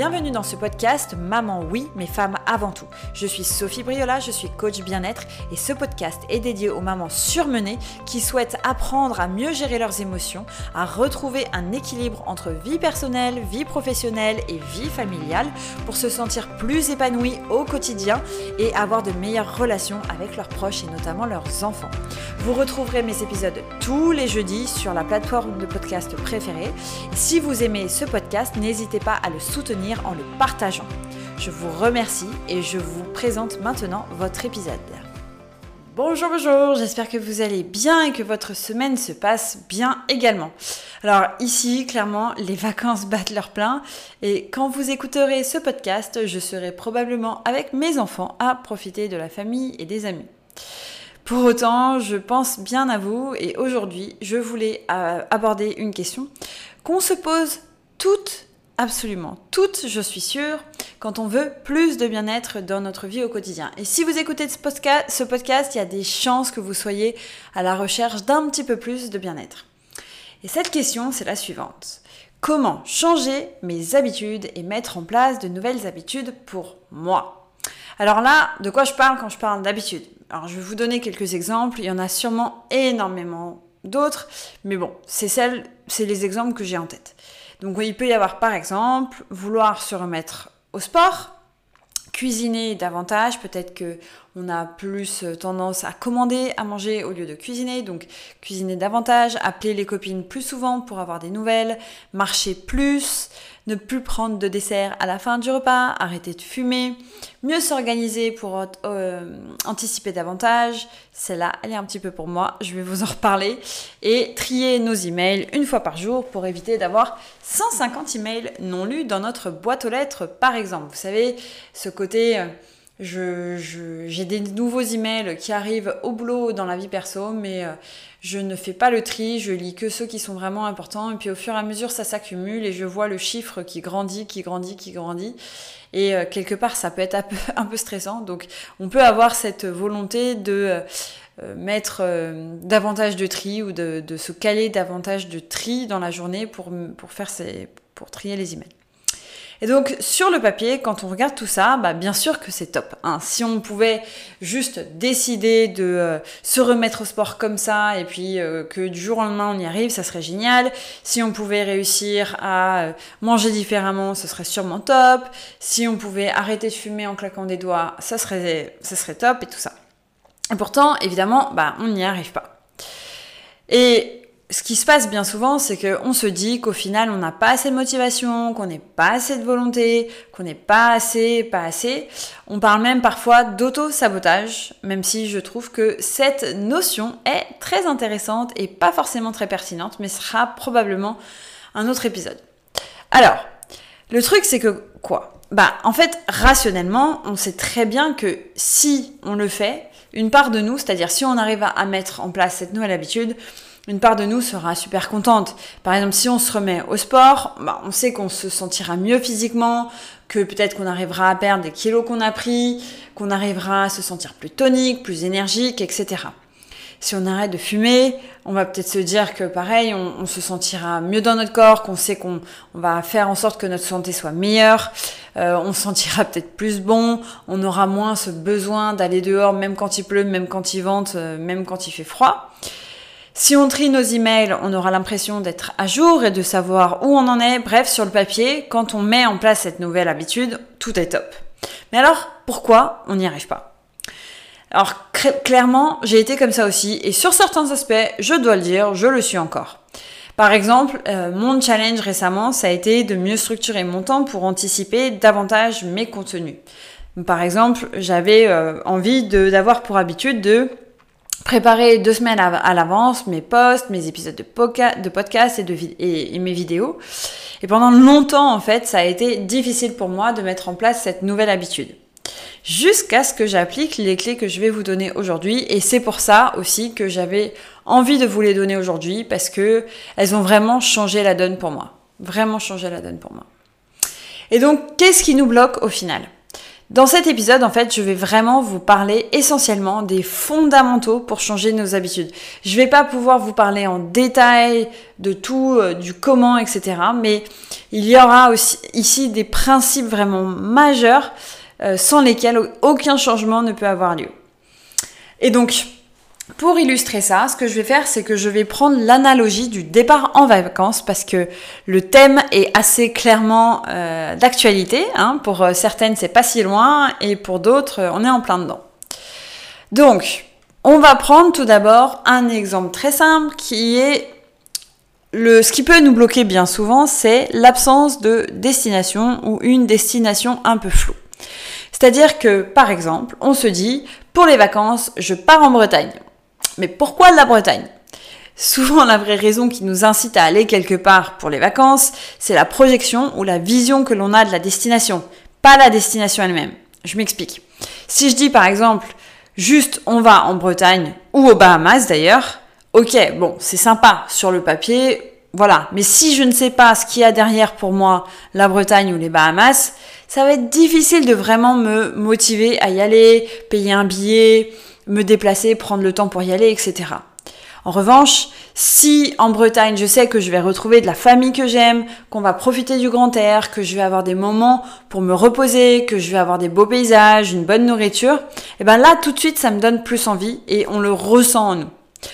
Bienvenue dans ce podcast Maman oui, mais femmes avant tout. Je suis Sophie Briola, je suis coach bien-être et ce podcast est dédié aux mamans surmenées qui souhaitent apprendre à mieux gérer leurs émotions, à retrouver un équilibre entre vie personnelle, vie professionnelle et vie familiale pour se sentir plus épanouies au quotidien et avoir de meilleures relations avec leurs proches et notamment leurs enfants. Vous retrouverez mes épisodes tous les jeudis sur la plateforme de podcast préférée. Si vous aimez ce podcast, n'hésitez pas à le soutenir en le partageant. Je vous remercie et je vous présente maintenant votre épisode. Bonjour, bonjour, j'espère que vous allez bien et que votre semaine se passe bien également. Alors ici, clairement, les vacances battent leur plein et quand vous écouterez ce podcast, je serai probablement avec mes enfants à profiter de la famille et des amis. Pour autant, je pense bien à vous et aujourd'hui, je voulais euh, aborder une question qu'on se pose toutes Absolument. Toutes, je suis sûre, quand on veut plus de bien-être dans notre vie au quotidien. Et si vous écoutez ce podcast, il y a des chances que vous soyez à la recherche d'un petit peu plus de bien-être. Et cette question, c'est la suivante. Comment changer mes habitudes et mettre en place de nouvelles habitudes pour moi? Alors là, de quoi je parle quand je parle d'habitude Alors je vais vous donner quelques exemples, il y en a sûrement énormément d'autres, mais bon, c'est c'est les exemples que j'ai en tête. Donc il peut y avoir par exemple vouloir se remettre au sport, cuisiner davantage, peut-être que on a plus tendance à commander à manger au lieu de cuisiner, donc cuisiner davantage, appeler les copines plus souvent pour avoir des nouvelles, marcher plus, ne plus prendre de dessert à la fin du repas, arrêter de fumer, mieux s'organiser pour euh, anticiper davantage. Celle-là, elle est un petit peu pour moi, je vais vous en reparler. Et trier nos emails une fois par jour pour éviter d'avoir 150 emails non lus dans notre boîte aux lettres, par exemple. Vous savez, ce côté... Euh, j'ai des nouveaux emails qui arrivent au boulot dans la vie perso, mais euh, je ne fais pas le tri, je lis que ceux qui sont vraiment importants, et puis au fur et à mesure ça s'accumule et je vois le chiffre qui grandit, qui grandit, qui grandit. Et euh, quelque part ça peut être un peu, stressant, donc on peut avoir cette volonté de euh, mettre davantage de tri ou de, se caler davantage de tri dans la journée pour, pour, faire ces, pour trier les emails. Et donc sur le papier, quand on regarde tout ça, bah, bien sûr que c'est top. Hein. Si on pouvait juste décider de euh, se remettre au sport comme ça et puis euh, que du jour au lendemain on y arrive, ça serait génial. Si on pouvait réussir à euh, manger différemment, ce serait sûrement top. Si on pouvait arrêter de fumer en claquant des doigts, ça serait, ça serait top et tout ça. Et pourtant, évidemment, bah, on n'y arrive pas. Et ce qui se passe bien souvent, c'est qu'on se dit qu'au final, on n'a pas assez de motivation, qu'on n'est pas assez de volonté, qu'on n'est pas assez, pas assez. On parle même parfois d'auto-sabotage, même si je trouve que cette notion est très intéressante et pas forcément très pertinente, mais sera probablement un autre épisode. Alors, le truc, c'est que quoi? Bah, en fait, rationnellement, on sait très bien que si on le fait, une part de nous, c'est-à-dire si on arrive à mettre en place cette nouvelle habitude, une part de nous sera super contente. Par exemple, si on se remet au sport, bah, on sait qu'on se sentira mieux physiquement, que peut-être qu'on arrivera à perdre des kilos qu'on a pris, qu'on arrivera à se sentir plus tonique, plus énergique, etc. Si on arrête de fumer, on va peut-être se dire que pareil, on, se sentira mieux dans notre corps, qu'on sait qu'on va faire en sorte que notre santé soit meilleure, euh, on se sentira peut-être plus bon, on aura moins ce besoin d'aller dehors même quand il pleut, même quand il vente, euh, même quand il fait froid. Si on trie nos emails, on aura l'impression d'être à jour et de savoir où on en est. Bref, sur le papier, quand on met en place cette nouvelle habitude, tout est top. Mais alors, pourquoi on n'y arrive pas? Alors, clairement, j'ai été comme ça aussi, et sur certains aspects, je dois le dire, je le suis encore. Par exemple, euh, mon challenge récemment, ça a été de mieux structurer mon temps pour anticiper davantage mes contenus. Par exemple, j'avais euh, envie d'avoir pour habitude de préparer deux semaines à, l'avance mes posts, mes épisodes de, podcast et, mes vidéos. Et pendant longtemps, en fait, ça a été difficile pour moi de mettre en place cette nouvelle habitude. Jusqu'à ce que j'applique les clés que je vais vous donner aujourd'hui. Et c'est pour ça aussi que j'avais envie de vous les donner aujourd'hui parce que elles ont vraiment changé la donne pour moi. Vraiment changé la donne pour moi. Et donc, qu'est-ce qui nous bloque au final? Dans cet épisode, en fait, je vais vraiment vous parler essentiellement des fondamentaux pour changer nos habitudes. Je vais pas pouvoir vous parler en détail de tout, euh, du comment, etc. Mais il y aura aussi ici des principes vraiment majeurs euh, sans lesquels aucun changement ne peut avoir lieu. Et donc, pour illustrer ça, ce que je vais faire, c'est que je vais prendre l'analogie du départ en vacances parce que le thème est assez clairement euh, d'actualité. Hein. Pour euh, certaines, c'est pas si loin et pour d'autres, euh, on est en plein dedans. Donc, on va prendre tout d'abord un exemple très simple qui est le, ce qui peut nous bloquer bien souvent, c'est l'absence de destination ou une destination un peu floue. C'est-à-dire que, par exemple, on se dit, pour les vacances, je pars en Bretagne. Mais pourquoi la Bretagne? Souvent, la vraie raison qui nous incite à aller quelque part pour les vacances, c'est la projection ou la vision que l'on a de la destination, pas la destination elle-même. Je m'explique. Si je dis par exemple, juste on va en Bretagne ou aux Bahamas d'ailleurs, ok, bon, c'est sympa sur le papier, voilà. Mais si je ne sais pas ce qu'il y a derrière pour moi, la Bretagne ou les Bahamas, ça va être difficile de vraiment me motiver à y aller, payer un billet, me déplacer, prendre le temps pour y aller, etc. En revanche, si en Bretagne, je sais que je vais retrouver de la famille que j'aime, qu'on va profiter du grand air, que je vais avoir des moments pour me reposer, que je vais avoir des beaux paysages, une bonne nourriture, et eh ben là, tout de suite, ça me donne plus envie et on le ressent en nous.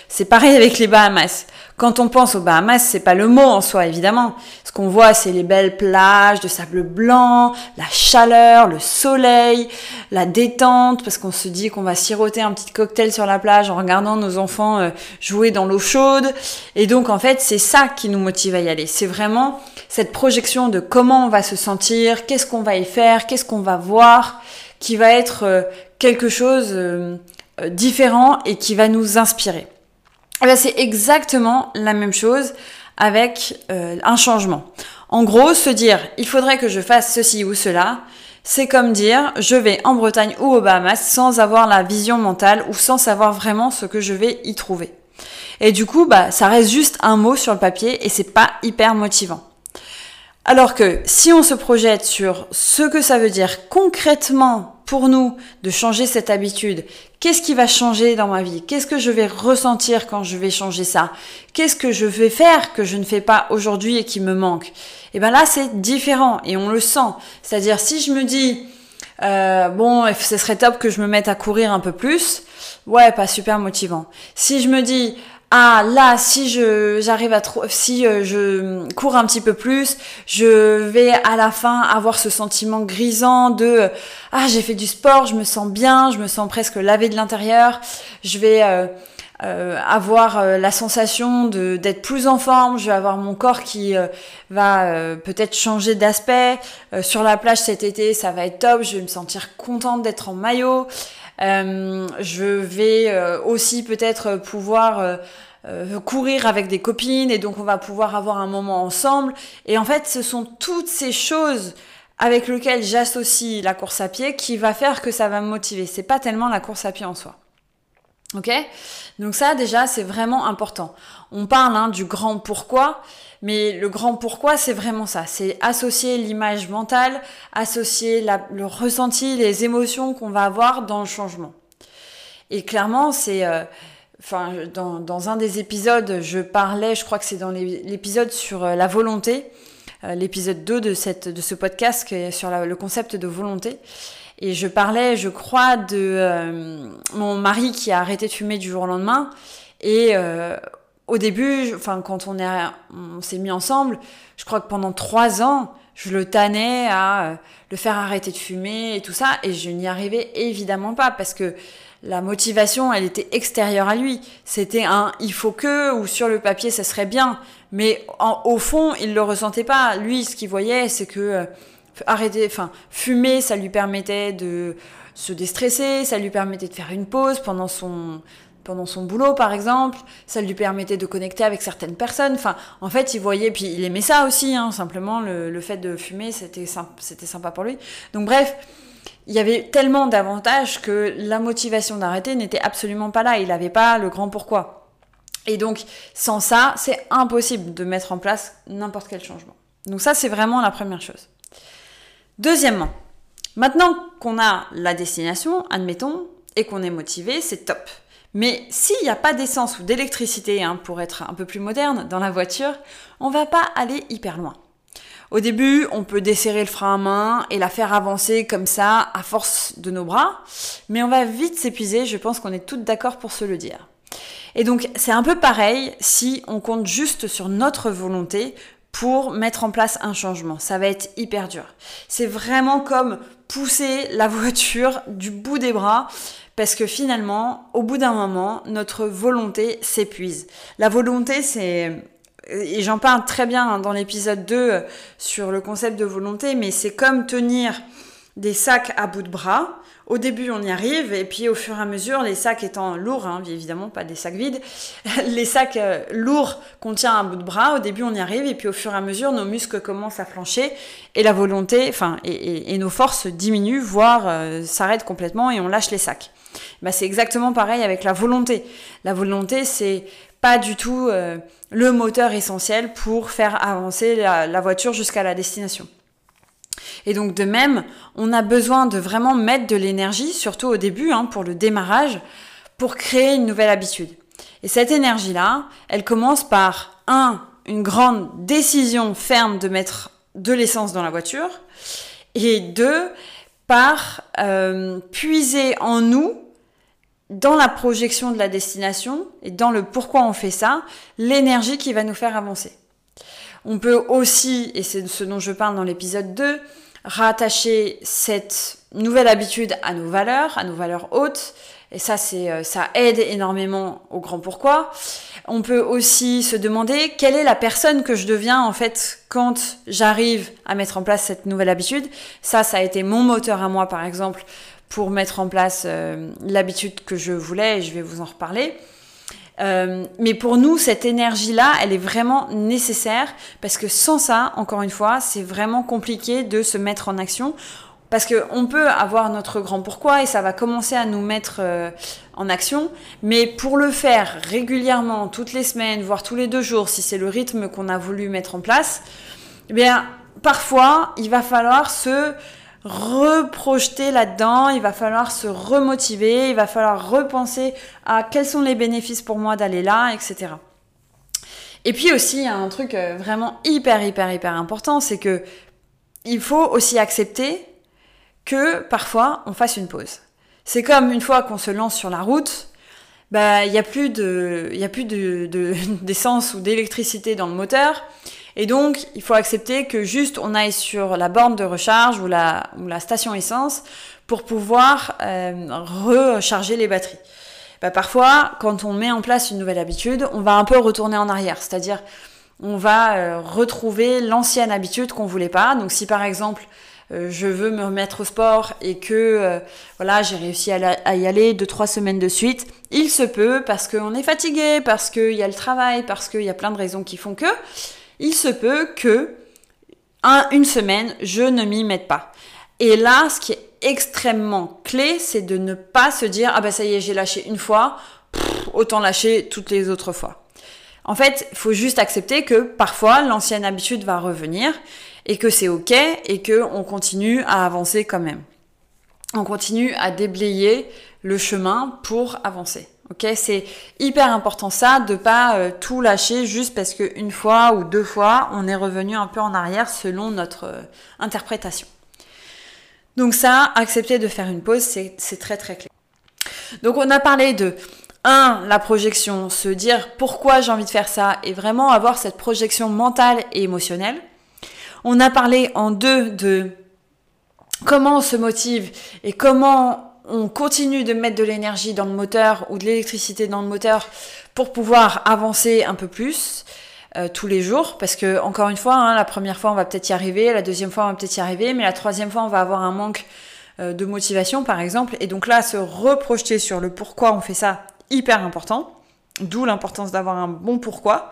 C'est pareil avec les Bahamas. Quand on pense aux Bahamas, c'est pas le mot en soi, évidemment. Ce qu'on voit, c'est les belles plages de sable blanc, la chaleur, le soleil, la détente, parce qu'on se dit qu'on va siroter un petit cocktail sur la plage en regardant nos enfants euh, jouer dans l'eau chaude. Et donc, en fait, c'est ça qui nous motive à y aller. C'est vraiment cette projection de comment on va se sentir, qu'est-ce qu'on va y faire, qu'est-ce qu'on va voir, qui va être euh, quelque chose euh, différent et qui va nous inspirer. Eh ben, c'est exactement la même chose avec euh, un changement. En gros, se dire il faudrait que je fasse ceci ou cela, c'est comme dire je vais en Bretagne ou aux Bahamas sans avoir la vision mentale ou sans savoir vraiment ce que je vais y trouver. Et du coup, bah, ça reste juste un mot sur le papier et c'est pas hyper motivant. Alors que si on se projette sur ce que ça veut dire concrètement pour nous de changer cette habitude, qu'est-ce qui va changer dans ma vie? Qu'est-ce que je vais ressentir quand je vais changer ça? Qu'est-ce que je vais faire que je ne fais pas aujourd'hui et qui me manque? Et eh bien là, c'est différent et on le sent. C'est-à-dire si je me dis, euh, bon, ce serait top que je me mette à courir un peu plus, ouais, pas super motivant. Si je me dis, ah là si je j'arrive à trop si euh, je cours un petit peu plus je vais à la fin avoir ce sentiment grisant de ah j'ai fait du sport je me sens bien je me sens presque lavé de l'intérieur. Je vais euh, euh, avoir la sensation de d'être plus en forme. Je vais avoir mon corps qui va peut-être changer d'aspect. Sur la plage cet été ça va être top. Je vais me sentir contente d'être en maillot je vais euh, aussi peut-être pouvoir euh, courir avec des copines et donc on va pouvoir avoir un moment ensemble. Et en fait, ce sont toutes ces choses avec lesquelles j'associe la course à pied qui va faire que ça va me motiver. C'est pas tellement la course à pied en soi. Ok? Donc ça déjà c'est vraiment important. On parle hein, du grand pourquoi, mais le grand pourquoi c'est vraiment ça. C'est associer l'image mentale, associer le ressenti, les émotions qu'on va avoir dans le changement. Et clairement c'est... Euh, enfin, dans, un des épisodes, je parlais, je crois que c'est dans l'épisode sur euh, la volonté, euh, l'épisode 2 de, cette, de ce podcast qui est sur le concept de volonté. Et je parlais, je crois, de euh, mon mari qui a arrêté de fumer du jour au lendemain. Et euh, au début, enfin, quand on, on s'est mis ensemble, je crois que pendant trois ans, je le tannais à euh, le faire arrêter de fumer et tout ça. Et je n'y arrivais évidemment pas parce que la motivation, elle était extérieure à lui. C'était un il faut que ou sur le papier, ça serait bien. Mais au fond, il le ressentait pas. Lui, ce qu'il voyait, c'est que arrêter, enfin, fumer, ça lui permettait de se déstresser, ça lui permettait de faire une pause pendant son, pendant son boulot par exemple, ça lui permettait de connecter avec certaines personnes. Enfin, en fait, il voyait, puis il aimait ça aussi, hein, simplement le, le, fait de fumer, c'était c'était sympa pour lui. Donc bref, il y avait tellement d'avantages que la motivation d'arrêter n'était absolument pas là. Il n'avait pas le grand pourquoi. Et donc, sans ça, c'est impossible de mettre en place n'importe quel changement. Donc ça, c'est vraiment la première chose. Deuxièmement, Maintenant qu'on a la destination, admettons, et qu'on est motivé, c'est top. Mais s'il n'y a pas d'essence ou d'électricité, hein, pour être un peu plus moderne, dans la voiture, on va pas aller hyper loin. Au début, on peut desserrer le frein à main et la faire avancer comme ça à force de nos bras, mais on va vite s'épuiser, je pense qu'on est toutes d'accord pour se le dire. Et donc c'est un peu pareil si on compte juste sur notre volonté pour mettre en place un changement. Ça va être hyper dur. C'est vraiment comme pousser la voiture du bout des bras parce que finalement, au bout d'un moment, notre volonté s'épuise. La volonté, c'est et j'en parle très bien dans l'épisode 2 sur le concept de volonté, mais c'est comme tenir des sacs à bout de bras. Au début, on y arrive, et puis au fur et à mesure, les sacs étant lourds, hein, évidemment pas des sacs vides, les sacs euh, lourds qu'on à bout de bras, au début on y arrive, et puis au fur et à mesure, nos muscles commencent à flancher, et la volonté, enfin, et, nos forces diminuent, voire euh, s'arrêtent complètement, et on lâche les sacs. Bah, c'est exactement pareil avec la volonté. La volonté, c'est pas du tout euh, le moteur essentiel pour faire avancer la, voiture jusqu'à la destination. Et donc de même, on a besoin de vraiment mettre de l'énergie, surtout au début, hein, pour le démarrage, pour créer une nouvelle habitude. Et cette énergie-là, elle commence par, un, une grande décision ferme de mettre de l'essence dans la voiture, et deux, par euh, puiser en nous dans la projection de la destination et dans le pourquoi on fait ça, l'énergie qui va nous faire avancer. On peut aussi, et c'est ce dont je parle dans l'épisode 2, rattacher cette nouvelle habitude à nos valeurs, à nos valeurs hautes. Et ça, c'est, euh, ça aide énormément au grand pourquoi. On peut aussi se demander quelle est la personne que je deviens en fait quand j'arrive à mettre en place cette nouvelle habitude. Ça, ça a été mon moteur à moi, par exemple, pour mettre en place euh, l'habitude que je voulais, et je vais vous en reparler. Euh, mais pour nous, cette énergie-là, elle est vraiment nécessaire parce que sans ça, encore une fois, c'est vraiment compliqué de se mettre en action. Parce qu'on peut avoir notre grand pourquoi et ça va commencer à nous mettre euh, en action, mais pour le faire régulièrement, toutes les semaines, voire tous les deux jours, si c'est le rythme qu'on a voulu mettre en place, eh bien, parfois, il va falloir se reprojeter là-dedans, il va falloir se remotiver, il va falloir repenser à quels sont les bénéfices pour moi d'aller là, etc. Et puis aussi, il y a un truc euh, vraiment hyper, hyper, hyper important, c'est que il faut aussi accepter que parfois on fasse une pause. C'est comme une fois qu'on se lance sur la route, bah il n'y a plus de, d'essence ou d'électricité dans le moteur. Et donc, il faut accepter que juste on aille sur la borne de recharge ou la, station essence pour pouvoir euh, recharger les batteries. Bah, parfois, quand on met en place une nouvelle habitude, on va un peu retourner en arrière, c'est-à-dire on va euh, retrouver l'ancienne habitude qu'on voulait pas. Donc, si par exemple euh, je veux me remettre au sport et que voilà j'ai réussi à, à, y aller deux trois semaines de suite, il se peut parce qu'on est fatigué, parce qu'il y a le travail, parce qu'il y a plein de raisons qui font que il se peut que une semaine, je ne m'y mette pas. Et là, ce qui est extrêmement clé, c'est de ne pas se dire ah ben ça y est, j'ai lâché une fois, autant lâcher toutes les autres fois. En fait, il faut juste accepter que parfois l'ancienne habitude va revenir et que c'est ok et que on continue à avancer quand même. On continue à déblayer le chemin pour avancer. Ok, c'est hyper important ça, de pas euh, tout lâcher juste parce qu'une fois ou deux fois, on est revenu un peu en arrière selon notre euh, interprétation. Donc ça, accepter de faire une pause, c'est très très clair. Donc on a parlé de 1. La projection, se dire pourquoi j'ai envie de faire ça et vraiment avoir cette projection mentale et émotionnelle. On a parlé en deux de comment on se motive et comment on continue de mettre de l'énergie dans le moteur ou de l'électricité dans le moteur pour pouvoir avancer un peu plus euh, tous les jours. Parce que, encore une fois, hein, la première fois, on va peut-être y arriver, la deuxième fois, on va peut-être y arriver, mais la troisième fois, on va avoir un manque euh, de motivation, par exemple. Et donc là, se reprojeter sur le pourquoi on fait ça, hyper important. D'où l'importance d'avoir un bon pourquoi.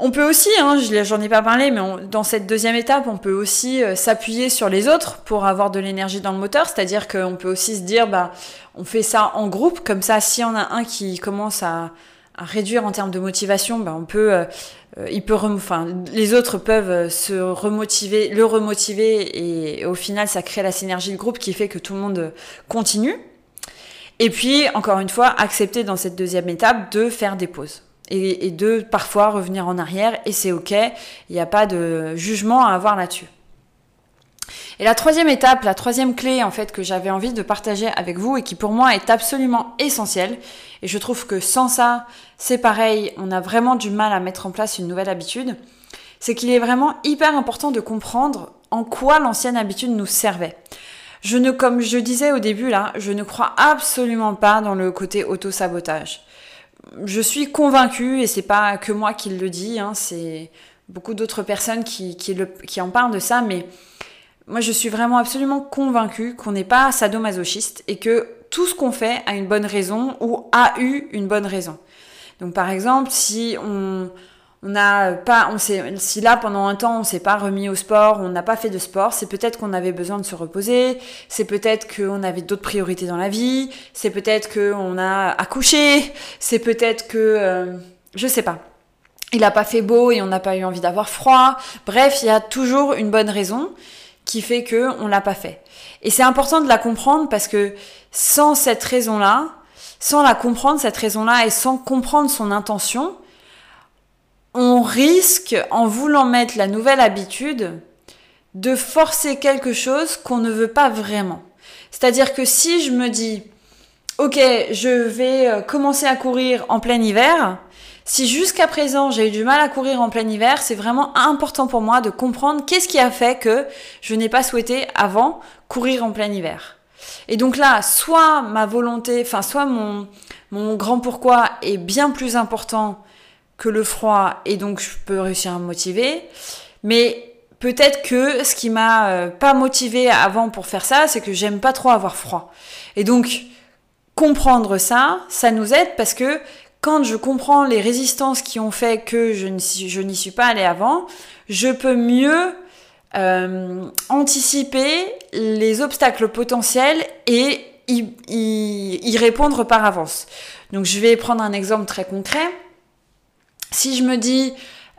On peut aussi, hein, j'en ai pas parlé, mais dans cette deuxième étape, on peut aussi euh, s'appuyer sur les autres pour avoir de l'énergie dans le moteur. C'est-à-dire qu'on peut aussi se dire, bah, on fait ça en groupe, comme ça, si on a un qui commence à, réduire en termes de motivation, ben on peut, euh, il peut, enfin, les autres peuvent se remotiver, le remotiver, et au final, ça crée la synergie de groupe qui fait que tout le monde continue. Et puis, encore une fois, accepter dans cette deuxième étape de faire des pauses. Et, de parfois revenir en arrière, et c'est ok, il n'y a pas de jugement à avoir là-dessus. Et la troisième étape, la troisième clé en fait que j'avais envie de partager avec vous et qui pour moi est absolument essentielle, et je trouve que sans ça, c'est pareil, on a vraiment du mal à mettre en place une nouvelle habitude, c'est qu'il est vraiment hyper important de comprendre en quoi l'ancienne habitude nous servait. Je ne, comme je disais au début là, je ne crois absolument pas dans le côté auto-sabotage. Je suis convaincue, et c'est pas que moi qui le dis, hein, c'est beaucoup d'autres personnes qui, qui, en parlent de ça, mais moi, je suis vraiment absolument convaincue qu'on n'est pas sadomasochiste et que tout ce qu'on fait a une bonne raison ou a eu une bonne raison. Donc, par exemple, si on on n'a pas, on s'est, si là pendant un temps on s'est pas remis au sport, on n'a pas fait de sport, c'est peut-être qu'on avait besoin de se reposer, c'est peut-être qu'on avait d'autres priorités dans la vie, c'est peut-être qu'on a accouché, c'est peut-être que, euh, je sais pas, il a pas fait beau et on n'a pas eu envie d'avoir froid. Bref, il y a toujours une bonne raison qui fait que on l'a pas fait. Et c'est important de la comprendre parce que sans cette raison-là, sans la comprendre cette raison-là et sans comprendre son intention, on risque, en voulant mettre la nouvelle habitude, de forcer quelque chose qu'on ne veut pas vraiment. C'est-à-dire que si je me dis, ok, je vais euh, commencer à courir en plein hiver, si jusqu'à présent j'ai eu du mal à courir en plein hiver, c'est vraiment important pour moi de comprendre qu'est-ce qui a fait que je n'ai pas souhaité avant courir en plein hiver. Et donc là, soit ma volonté, enfin soit mon, mon grand pourquoi est bien plus important que le froid et donc je peux réussir à me motiver. Mais peut-être que ce qui m'a euh, pas motivé avant pour faire ça, c'est que j'aime pas trop avoir froid. Et donc comprendre ça, ça nous aide parce que quand je comprends les résistances qui ont fait que je n'y suis pas allée avant, je peux mieux euh, anticiper les obstacles potentiels et y, répondre par avance. Donc je vais prendre un exemple très concret. Si je me dis,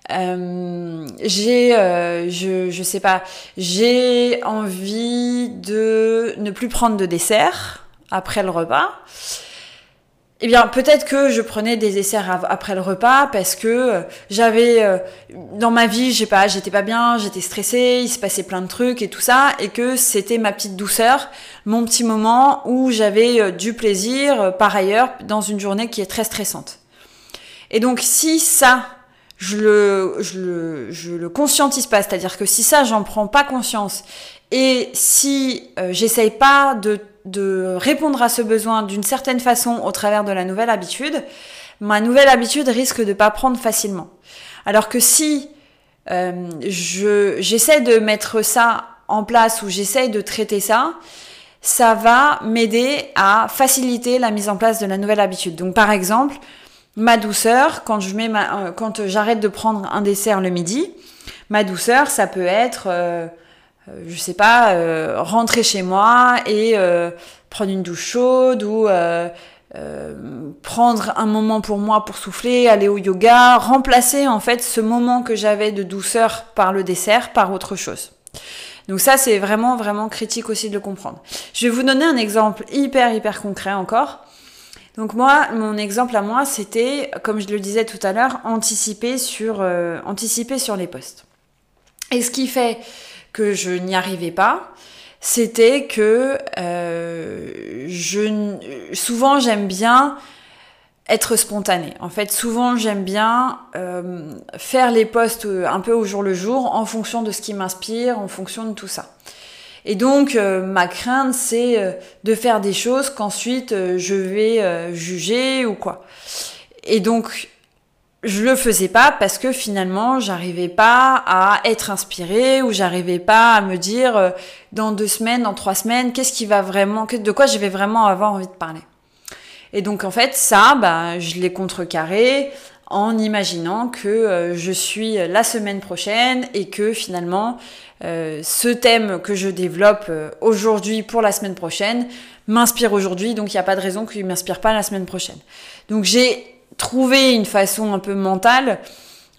euh, j'ai, euh, je, je sais pas, j'ai envie de ne plus prendre de dessert après le repas, eh bien, peut-être que je prenais des desserts après le repas parce que j'avais euh, dans ma vie, j'ai pas, j'étais pas bien, j'étais stressée, il se passait plein de trucs et tout ça, et que c'était ma petite douceur, mon petit moment où j'avais du plaisir par ailleurs dans une journée qui est très stressante. Et donc, si ça, je le, je le, conscientise pas, c'est-à-dire que si ça, j'en prends pas conscience, et si j'essaye pas de répondre à ce besoin d'une certaine façon au travers de la nouvelle habitude, ma nouvelle habitude risque de pas prendre facilement. Alors que si euh, je, j'essaie de mettre ça en place ou j'essaie de traiter ça, ça va m'aider à faciliter la mise en place de la nouvelle habitude. Donc par exemple, ma douceur, quand je mets ma, euh, quand j'arrête de prendre un dessert le midi, ma douceur, ça peut être euh, euh, je sais pas, euh, rentrer chez moi et euh, prendre une douche chaude ou prendre un moment pour moi pour souffler, aller au yoga, remplacer en fait ce moment que j'avais de douceur par le dessert par autre chose. Donc ça c'est vraiment vraiment critique aussi de le comprendre. Je vais vous donner un exemple hyper hyper concret encore. Donc moi, mon exemple à moi, c'était, comme je le disais tout à l'heure, anticiper sur, sur les postes. Et ce qui fait que je n'y arrivais pas, c'était que euh, je, souvent j'aime bien être spontanée. En fait, souvent j'aime bien euh, faire les postes un peu au jour le jour en fonction de ce qui m'inspire, en fonction de tout ça. Et donc euh, ma crainte c'est de faire des choses qu'ensuite je vais juger ou quoi. Et donc je le faisais pas parce que finalement j'arrivais pas à être inspirée ou j'arrivais pas à me dire euh, dans deux semaines, dans trois semaines, qu'est-ce qui va vraiment, de quoi je vais vraiment avoir envie de parler. Et donc en fait ça, bah, je l'ai contrecarré en imaginant que euh, je suis la semaine prochaine et que finalement euh, ce thème que je développe aujourd'hui pour la semaine prochaine m'inspire aujourd'hui, donc il n'y a pas de raison qu'il ne m'inspire pas la semaine prochaine. Donc j'ai trouver une façon un peu mentale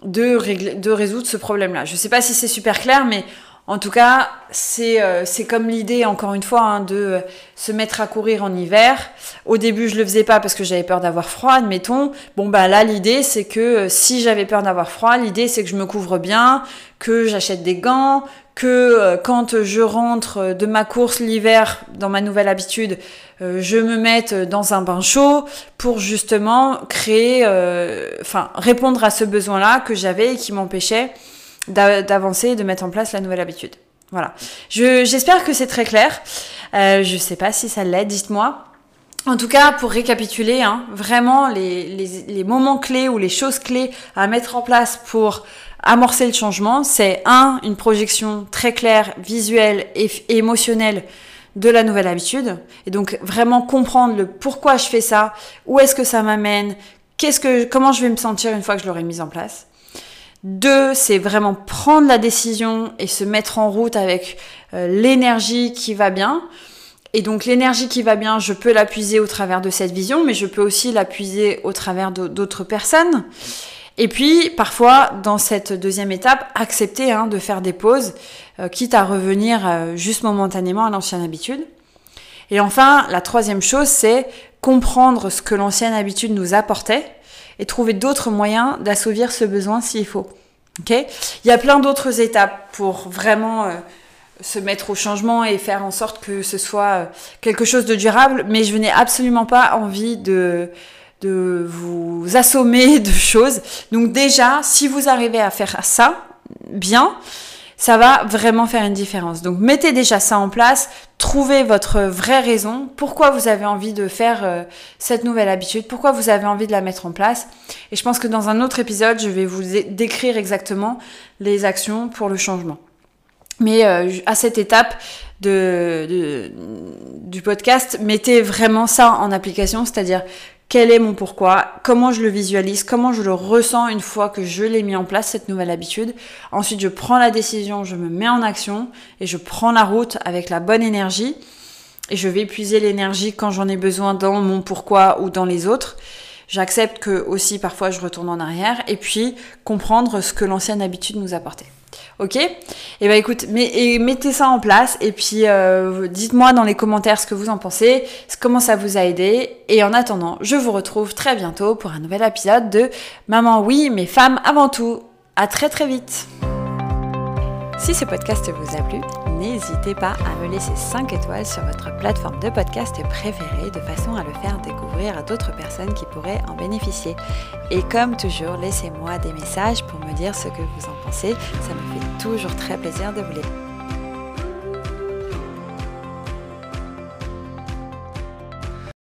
de résoudre ce problème-là. Je ne sais pas si c'est super clair, mais en tout cas, c'est euh, comme l'idée, encore une fois, hein, de se mettre à courir en hiver. Au début, je le faisais pas parce que j'avais peur d'avoir froid, admettons. Bon, bah là, l'idée, c'est que euh, si j'avais peur d'avoir froid, l'idée, c'est que je me couvre bien, que j'achète des gants, que euh, quand je rentre de ma course l'hiver, dans ma nouvelle habitude, je me mette dans un bain chaud pour justement créer, enfin, répondre à ce besoin-là que j'avais et qui m'empêchait d'avancer et de mettre en place la nouvelle habitude. Voilà. J'espère que c'est très clair. Euh, je sais pas si ça l'est, dites-moi. En tout cas, pour récapituler, hein, vraiment les, les, les, moments clés ou les choses clés à mettre en place pour amorcer le changement, c'est un, une projection très claire, visuelle et, émotionnelle de la nouvelle habitude. Et donc vraiment comprendre le pourquoi je fais ça, où est-ce que ça m'amène, qu'est-ce que, comment je vais me sentir une fois que je l'aurai mise en place. Deux, c'est vraiment prendre la décision et se mettre en route avec euh, l'énergie qui va bien. Et donc l'énergie qui va bien, je peux l'appuiser au travers de cette vision, mais je peux aussi l'appuiser au travers d'autres personnes. Et puis parfois, dans cette deuxième étape, accepter hein, de faire des pauses, euh, quitte à revenir euh, juste momentanément à l'ancienne habitude. Et enfin, la troisième chose, c'est comprendre ce que l'ancienne habitude nous apportait et trouver d'autres moyens d'assouvir ce besoin s'il faut. Il y a plein d'autres étapes pour vraiment euh, se mettre au changement et faire en sorte que ce soit euh, quelque chose de durable, mais je n'ai absolument pas envie de de vous assommer de choses. Donc déjà, si vous arrivez à faire ça bien, ça va vraiment faire une différence. Donc mettez déjà ça en place, trouvez votre vraie raison, pourquoi vous avez envie de faire euh, cette nouvelle habitude, pourquoi vous avez envie de la mettre en place. Et je pense que dans un autre épisode, je vais vous décrire exactement les actions pour le changement. Mais euh, à cette étape de, du podcast, mettez vraiment ça en application, c'est-à-dire quel est mon pourquoi, comment je le visualise, comment je le ressens une fois que je l'ai mis en place, cette nouvelle habitude. Ensuite, je prends la décision, je me mets en action et je prends la route avec la bonne énergie. Et je vais puiser l'énergie quand j'en ai besoin dans mon pourquoi ou dans les autres. J'accepte que aussi parfois je retourne en arrière et puis comprendre ce que l'ancienne habitude nous apportait. Ok Et eh ben écoute, mettez ça en place et puis euh, dites-moi dans les commentaires ce que vous en pensez, comment ça vous a aidé. Et en attendant, je vous retrouve très bientôt pour un nouvel épisode de Maman oui, mais femme avant tout. À très très vite. Si ce podcast vous a plu, n'hésitez pas à me laisser 5 étoiles sur votre plateforme de podcast préférée de façon à le faire découvrir à d'autres personnes qui pourraient en bénéficier. Et comme toujours, laissez-moi des messages pour me dire ce que vous en pensez, ça me fait toujours très plaisir de vous lire.